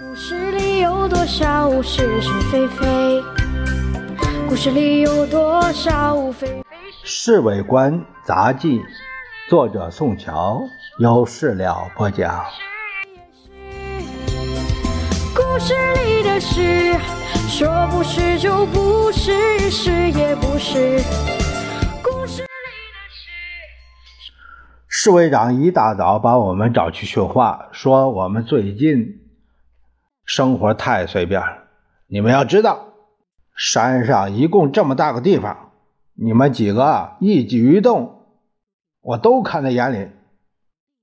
故事里有多少是是非非？故事里有多少非非？《侍卫官杂记》，作者宋乔，有事了播讲。故事里的事，说不是就不是，是。也不是。故事里的事。侍卫长一大早把我们找去训话，说我们最近生活太随便了。你们要知道。山上一共这么大个地方，你们几个一举一动，我都看在眼里。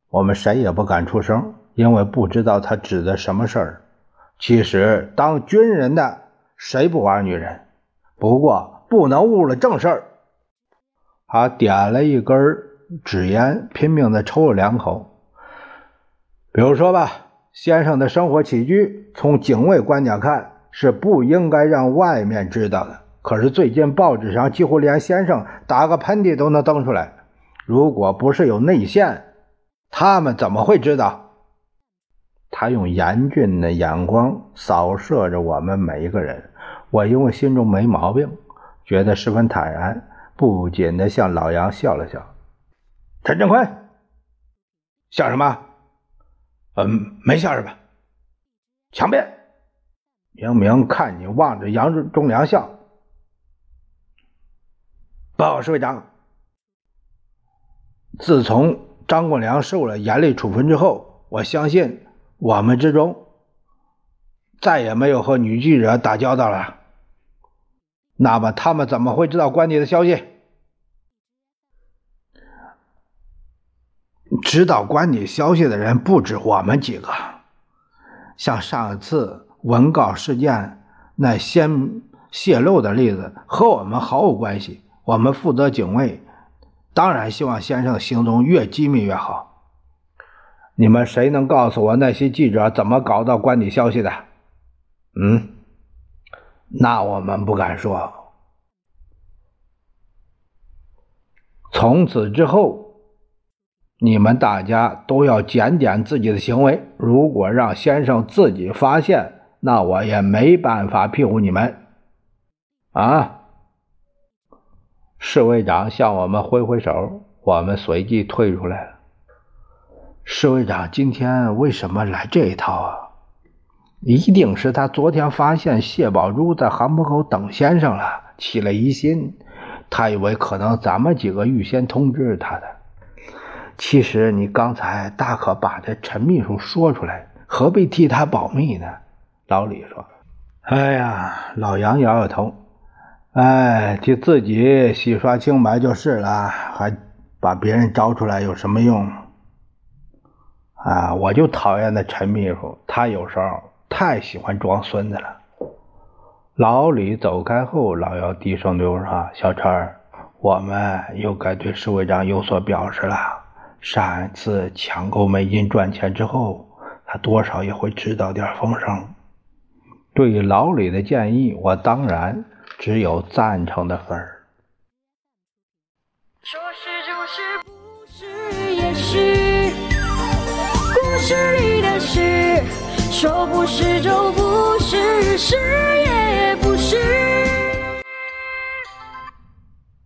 我们谁也不敢出声，因为不知道他指的什么事儿。其实当军人的谁不玩女人？不过不能误了正事儿。他点了一根纸烟，拼命的抽了两口。比如说吧，先生的生活起居，从警卫观点看。是不应该让外面知道的。可是最近报纸上几乎连先生打个喷嚏都能登出来。如果不是有内线，他们怎么会知道？他用严峻的眼光扫射着我们每一个人。我因为心中没毛病，觉得十分坦然，不仅的向老杨笑了笑。陈振坤，笑什么？嗯，没笑是吧？强辩。明明看你望着杨忠良笑。报告侍卫长，自从张国良受了严厉处分之后，我相信我们之中再也没有和女记者打交道了。那么他们怎么会知道关你的消息？知道关你消息的人不止我们几个，像上次。文稿事件那先泄露的例子和我们毫无关系。我们负责警卫，当然希望先生行踪越机密越好。你们谁能告诉我那些记者怎么搞到关你消息的？嗯，那我们不敢说。从此之后，你们大家都要检点自己的行为。如果让先生自己发现，那我也没办法庇护你们，啊！侍卫长向我们挥挥手，我们随即退出来了。侍卫长今天为什么来这一套啊？一定是他昨天发现谢宝珠在航母口等先生了，起了疑心。他以为可能咱们几个预先通知他的。其实你刚才大可把这陈秘书说出来，何必替他保密呢？老李说：“哎呀，老杨摇摇头，哎，替自己洗刷清白就是了，还把别人招出来有什么用？啊，我就讨厌那陈秘书，他有时候太喜欢装孙子了。”老李走开后，老姚低声对我说：“小陈，我们又该对侍卫长有所表示了。上一次抢购美金赚钱之后，他多少也会知道点风声。”对于老李的建议，我当然只有赞成的份儿。说是就是，不是也是，故事里的事，说不是就不是，是也。